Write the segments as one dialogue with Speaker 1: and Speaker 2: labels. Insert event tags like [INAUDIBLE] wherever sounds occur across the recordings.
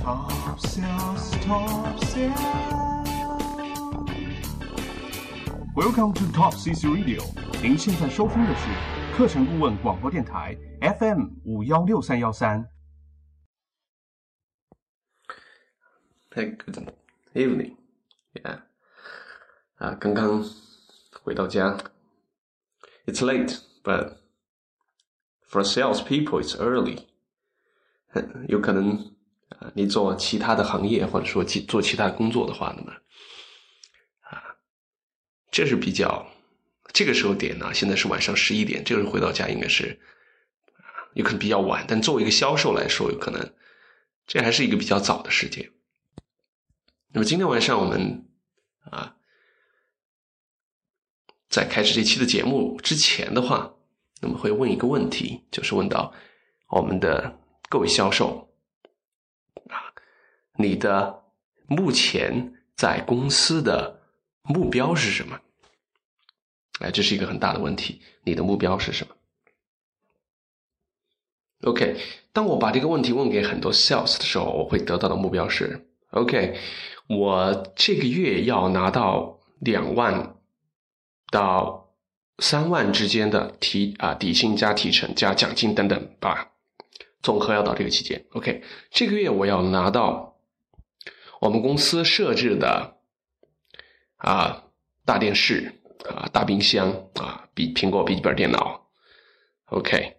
Speaker 1: Top sales, top sales. Welcome to Top CC Radio。您现在收听的是课程顾问广播电台 FM 五幺六三幺三。
Speaker 2: Hey, good evening. Yeah. 啊，刚刚回到家。It's late, but for salespeople, it's early. [LAUGHS] 有可能 啊，你做其他的行业，或者说其做其他工作的话，那么啊，这是比较这个时候点呢，现在是晚上十一点，这个时候回到家应该是啊，有可能比较晚，但作为一个销售来说，有可能这还是一个比较早的时间。那么今天晚上我们啊，在开始这期的节目之前的话，那么会问一个问题，就是问到我们的各位销售，你的目前在公司的目标是什么？哎，这是一个很大的问题，你的目标是什么？OK，当我把这个问题问给很多 sales 的时候，我会得到的目标是 OK。我这个月要拿到两万到三万之间的提啊底薪加提成加奖金等等吧，总和要到这个期间。OK，这个月我要拿到我们公司设置的啊大电视啊大冰箱啊比苹果笔记本电脑。OK，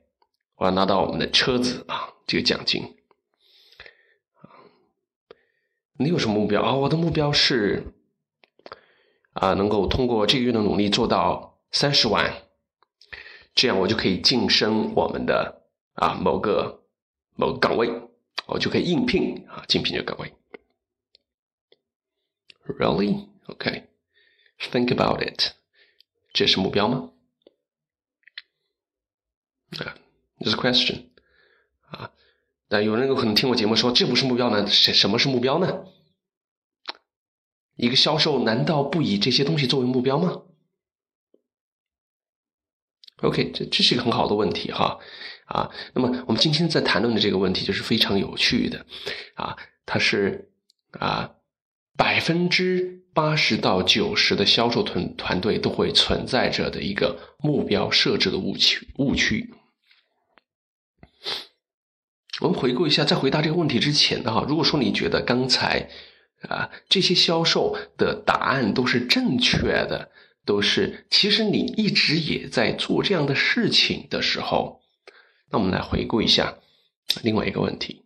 Speaker 2: 我要拿到我们的车子啊这个奖金。你有什么目标啊？我的目标是啊，能够通过这个月的努力做到三十万，这样我就可以晋升我们的啊某个某个岗位，我就可以应聘啊竞聘这个岗位。Really? OK. Think about it. 这是目标吗？啊，这是 question 啊。但有人有可能听我节目说这不是目标呢？什什么是目标呢？一个销售难道不以这些东西作为目标吗？OK，这这是一个很好的问题哈啊。那么我们今天在谈论的这个问题就是非常有趣的啊，它是啊百分之八十到九十的销售团团队都会存在着的一个目标设置的误区误区。我们回顾一下，在回答这个问题之前的，哈，如果说你觉得刚才啊这些销售的答案都是正确的，都是其实你一直也在做这样的事情的时候，那我们来回顾一下另外一个问题：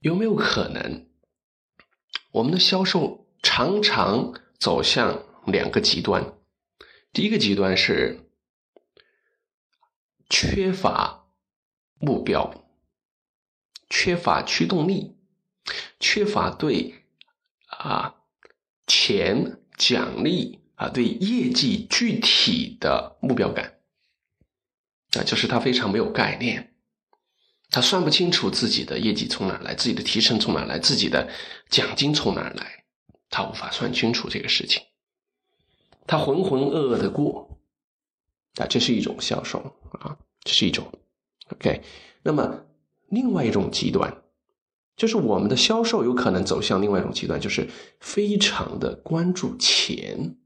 Speaker 2: 有没有可能我们的销售常常走向两个极端？第一个极端是缺乏目标。缺乏驱动力，缺乏对啊钱奖励啊对业绩具体的目标感啊，就是他非常没有概念，他算不清楚自己的业绩从哪来，自己的提成从哪来，自己的奖金从哪来，他无法算清楚这个事情，他浑浑噩噩的过啊，这是一种销售啊，这是一种 OK，那么。另外一种极端，就是我们的销售有可能走向另外一种极端，就是非常的关注钱，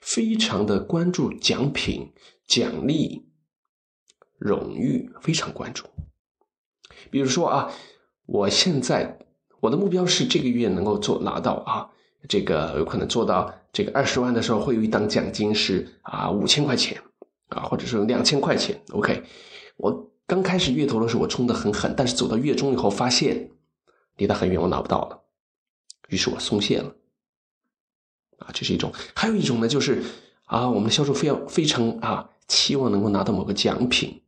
Speaker 2: 非常的关注奖品、奖励、荣誉，非常关注。比如说啊，我现在我的目标是这个月能够做拿到啊，这个有可能做到这个二十万的时候，会有一档奖金是啊五千块钱啊，或者是两千块钱。OK，我。刚开始月头的时候，我冲的很狠，但是走到月中以后，发现离得很远，我拿不到了，于是我松懈了。啊，这是一种；还有一种呢，就是啊，我们的销售非要非常啊，期望能够拿到某个奖品。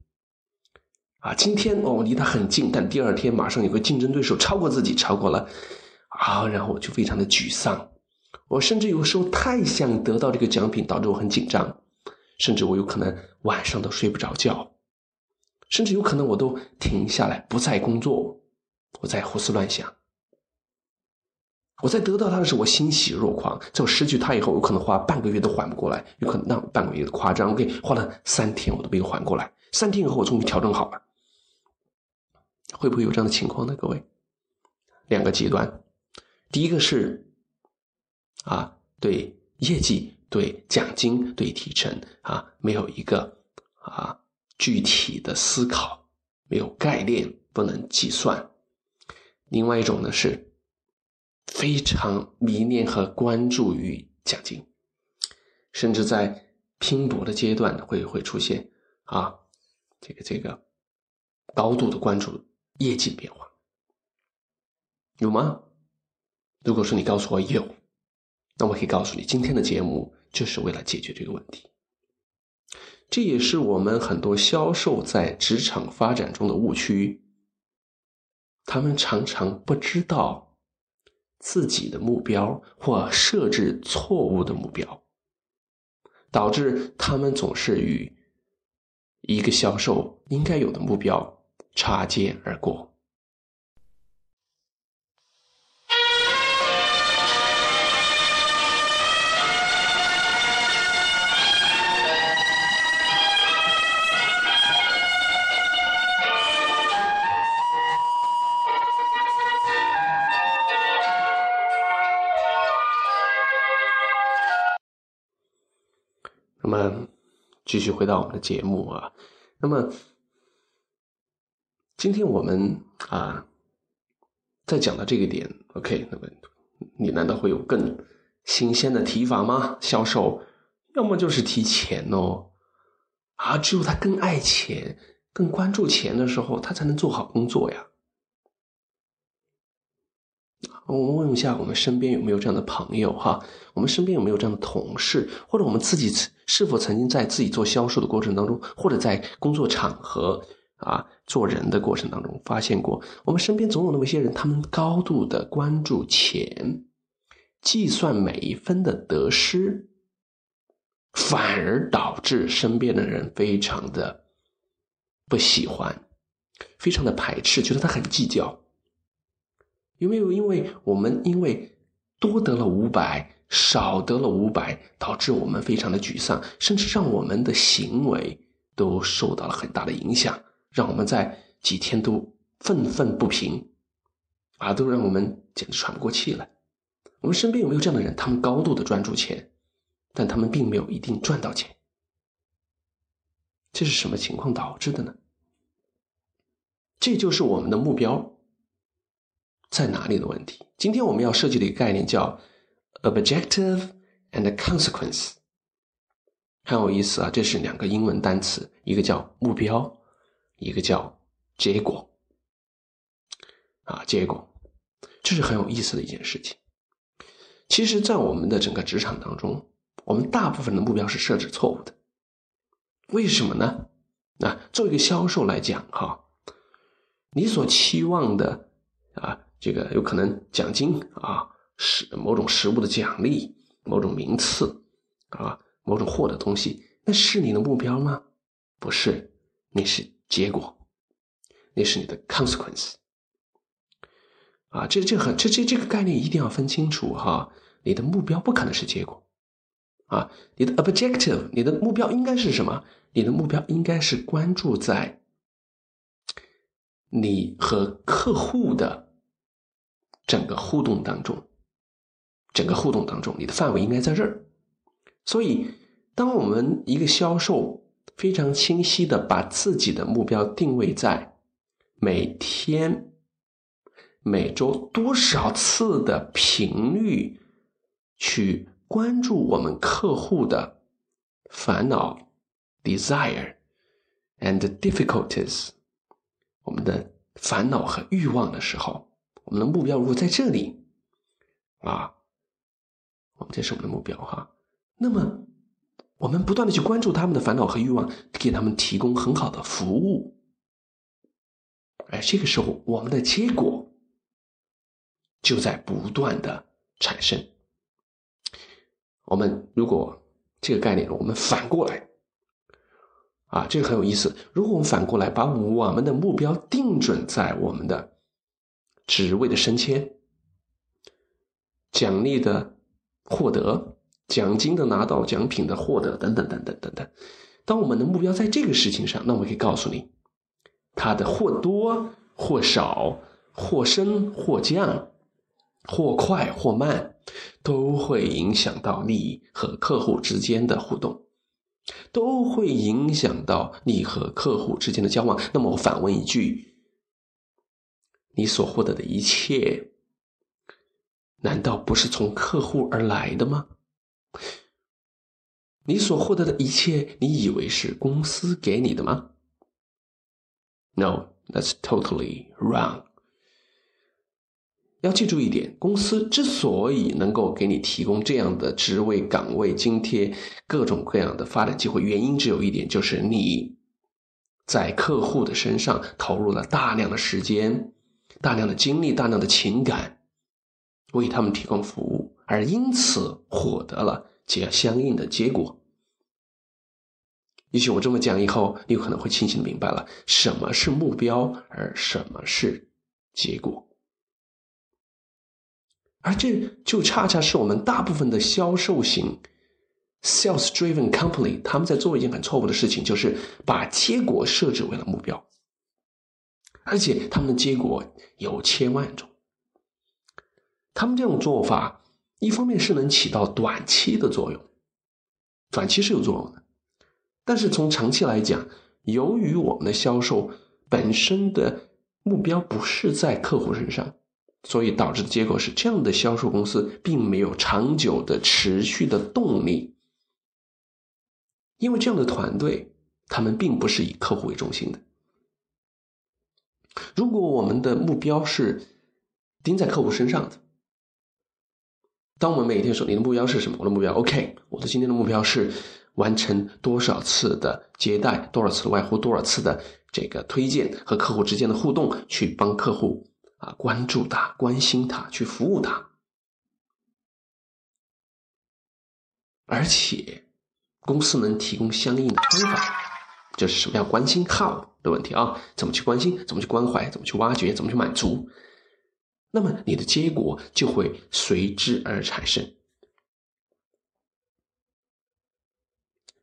Speaker 2: 啊，今天哦离他很近，但第二天马上有个竞争对手超过自己，超过了，啊，然后我就非常的沮丧。我甚至有时候太想得到这个奖品，导致我很紧张，甚至我有可能晚上都睡不着觉。甚至有可能我都停下来不再工作，我在胡思乱想。我在得到它的时候，我欣喜若狂；在我失去它以后，有可能花半个月都缓不过来，有可能那半个月的夸张。OK，花了三天我都没有缓过来。三天以后，我终于调整好了。会不会有这样的情况呢？各位，两个极端。第一个是啊，对业绩、对奖金、对提成啊，没有一个啊具体的思考，没有概念，不能计算。另外一种呢是非常迷恋和关注于奖金，甚至在拼搏的阶段会会出现啊，这个这个高度的关注业绩变化，有吗？如果说你告诉我有，那我可以告诉你，今天的节目就是为了解决这个问题。这也是我们很多销售在职场发展中的误区。他们常常不知道自己的目标，或设置错误的目标，导致他们总是与一个销售应该有的目标擦肩而过。那么，继续回到我们的节目啊。那么，今天我们啊，在讲到这个点，OK，那么你难道会有更新鲜的提法吗？销售要么就是提钱哦，啊，只有他更爱钱、更关注钱的时候，他才能做好工作呀。我们问一下，我们身边有没有这样的朋友哈？我们身边有没有这样的同事，或者我们自己是否曾经在自己做销售的过程当中，或者在工作场合啊做人的过程当中，发现过我们身边总有那么一些人，他们高度的关注钱，计算每一分的得失，反而导致身边的人非常的不喜欢，非常的排斥，觉得他很计较。有没有因为我们因为多得了五百，少得了五百，导致我们非常的沮丧，甚至让我们的行为都受到了很大的影响，让我们在几天都愤愤不平，啊，都让我们简直喘不过气来。我们身边有没有这样的人？他们高度的专注钱，但他们并没有一定赚到钱，这是什么情况导致的呢？这就是我们的目标。在哪里的问题？今天我们要设计的一个概念叫 “objective and consequence”，很有意思啊！这是两个英文单词，一个叫目标，一个叫结果。啊，结果，这是很有意思的一件事情。其实，在我们的整个职场当中，我们大部分的目标是设置错误的。为什么呢？啊作为一个销售来讲，哈，你所期望的啊。这个有可能奖金啊，是某种实物的奖励，某种名次啊，某种获得东西，那是你的目标吗？不是，你是结果，那是你的 consequence。啊，这这很这这这个概念一定要分清楚哈。你的目标不可能是结果啊，你的 objective，你的目标应该是什么？你的目标应该是关注在你和客户的。整个互动当中，整个互动当中，你的范围应该在这儿。所以，当我们一个销售非常清晰的把自己的目标定位在每天、每周多少次的频率去关注我们客户的烦恼、desire and difficulties，我们的烦恼和欲望的时候。我们的目标如果在这里，啊，我们这是我们的目标哈。那么，我们不断的去关注他们的烦恼和欲望，给他们提供很好的服务。哎，这个时候我们的结果就在不断的产生。我们如果这个概念，我们反过来，啊，这个很有意思。如果我们反过来把我们的目标定准在我们的。职位的升迁、奖励的获得、奖金的拿到、奖品的获得等等等等等等。当我们的目标在这个事情上，那我可以告诉你，它的或多或少或升或降，或快或慢，都会影响到你和客户之间的互动，都会影响到你和客户之间的交往。那么我反问一句：你所获得的一切，难道不是从客户而来的吗？你所获得的一切，你以为是公司给你的吗？No, that's totally wrong. 要记住一点，公司之所以能够给你提供这样的职位、岗位、津贴、各种各样的发展机会，原因只有一点，就是你在客户的身上投入了大量的时间、大量的精力、大量的情感，为他们提供服务，而因此获得了结相应的结果。也许我这么讲以后，你可能会清醒的明白了什么是目标，而什么是结果。而这就恰恰是我们大部分的销售型 （sales-driven company） 他们在做一件很错误的事情，就是把结果设置为了目标，而且他们的结果有千万种。他们这种做法，一方面是能起到短期的作用，短期是有作用的，但是从长期来讲，由于我们的销售本身的目标不是在客户身上。所以导致的结果是，这样的销售公司并没有长久的、持续的动力，因为这样的团队，他们并不是以客户为中心的。如果我们的目标是盯在客户身上的，当我们每天说你的目标是什么？我的目标，OK，我的今天的目标是完成多少次的接待，多少次的外呼，多少次的这个推荐和客户之间的互动，去帮客户。啊，关注他，关心他，去服务他，而且公司能提供相应的方法，就是什么叫关心 how 的问题啊？怎么去关心？怎么去关怀？怎么去挖掘？怎么去满足？那么你的结果就会随之而产生。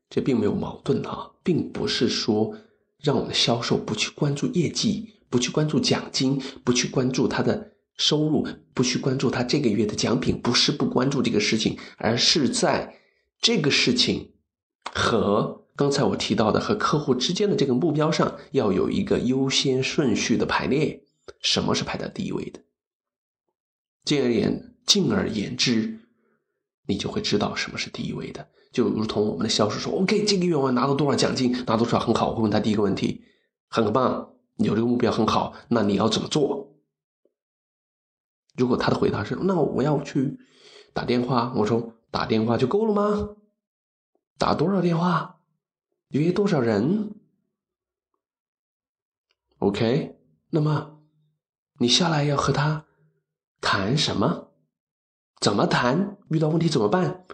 Speaker 2: 这并没有矛盾啊，并不是说让我们的销售不去关注业绩。不去关注奖金，不去关注他的收入，不去关注他这个月的奖品，不是不关注这个事情，而是在这个事情和刚才我提到的和客户之间的这个目标上，要有一个优先顺序的排列。什么是排在第一位的？进而言，进而言之，你就会知道什么是第一位的。就如同我们的销售说：“OK，这个月我拿到多少奖金，拿多少很好。”我会问他第一个问题：“很棒。”有这个目标很好，那你要怎么做？如果他的回答是“那我要去打电话”，我说“打电话就够了吗？打多少电话？约多少人？”OK，那么你下来要和他谈什么？怎么谈？遇到问题怎么办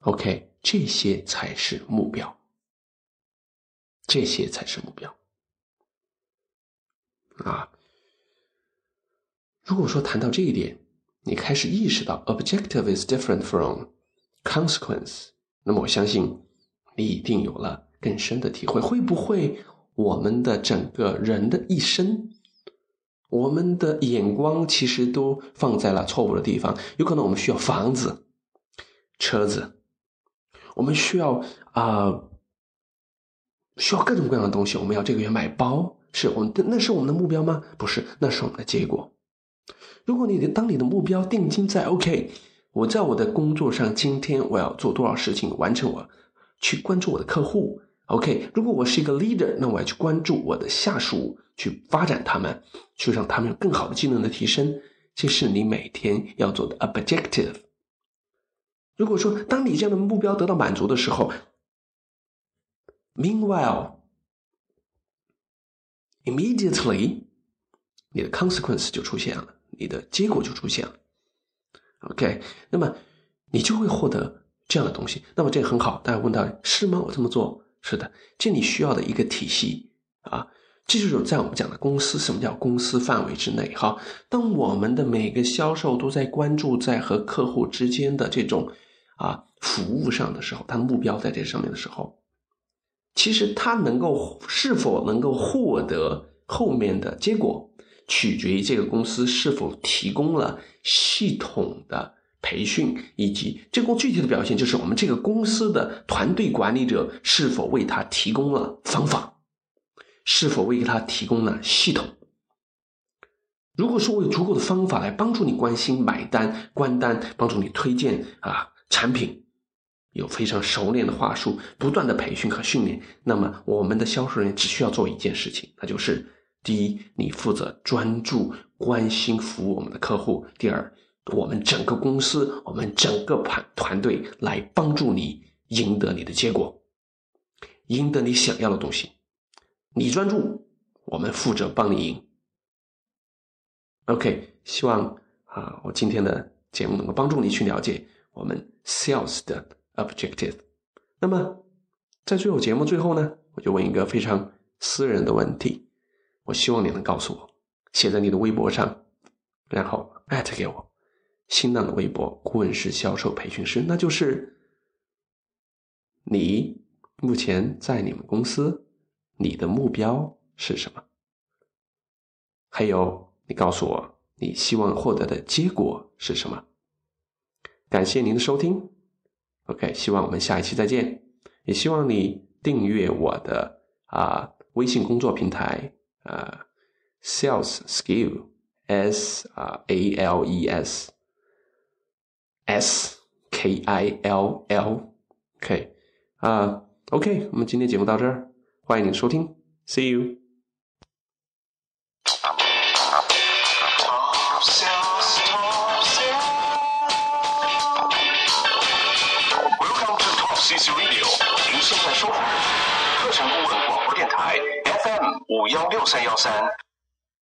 Speaker 2: ？OK，这些才是目标，这些才是目标。啊，如果说谈到这一点，你开始意识到 objective is different from consequence，那么我相信你一定有了更深的体会。会不会我们的整个人的一生，我们的眼光其实都放在了错误的地方？有可能我们需要房子、车子，我们需要啊，需要各种各样的东西。我们要这个月买包。是我们，那是我们的目标吗？不是，那是我们的结果。如果你的当你的目标定睛在 OK，我在我的工作上，今天我要做多少事情，完成我去关注我的客户。OK，如果我是一个 leader，那我要去关注我的下属，去发展他们，去让他们有更好的技能的提升。这是你每天要做的 objective。如果说当你这样的目标得到满足的时候，meanwhile。Immediately，你的 consequence 就出现了，你的结果就出现了。OK，那么你就会获得这样的东西。那么这个很好，大家问到是吗？我这么做是的，这你需要的一个体系啊。这就是在我们讲的公司，什么叫公司范围之内？哈，当我们的每个销售都在关注在和客户之间的这种啊服务上的时候，他的目标在这上面的时候。其实他能够是否能够获得后面的结果，取决于这个公司是否提供了系统的培训，以及这个具体的表现就是我们这个公司的团队管理者是否为他提供了方法，是否为他提供了系统。如果说我有足够的方法来帮助你关心、买单、关单，帮助你推荐啊产品，有非常熟练的话术，不断的培训和训练，那么我们的销售人员只需要做一件事情，那就是第一，你负责专注关心服务我们的客户；第二，我们整个公司、我们整个团团队来帮助你赢得你的结果，赢得你想要的东西。你专注，我们负责帮你赢。OK，希望啊，我今天的节目能够帮助你去了解我们 Sales 的 Objective。那么，在最后节目最后呢，我就问一个非常私人的问题，我希望你能告诉我，写在你的微博上，然后艾特给我，新浪的微博顾问式销售培训师，那就是你目前在你们公司，你的目标是什么？还有。你告诉我，你希望获得的结果是什么？感谢您的收听，OK，希望我们下一期再见。也希望你订阅我的啊微信工作平台啊，Sales Skill S 啊 A L E S S K I L L K 啊 ok 我们今天节目到这儿欢迎你收听 see you welcome to top cc radio 您现在收听的是
Speaker 1: 课程顾问广播电台 fm 五幺六三幺三。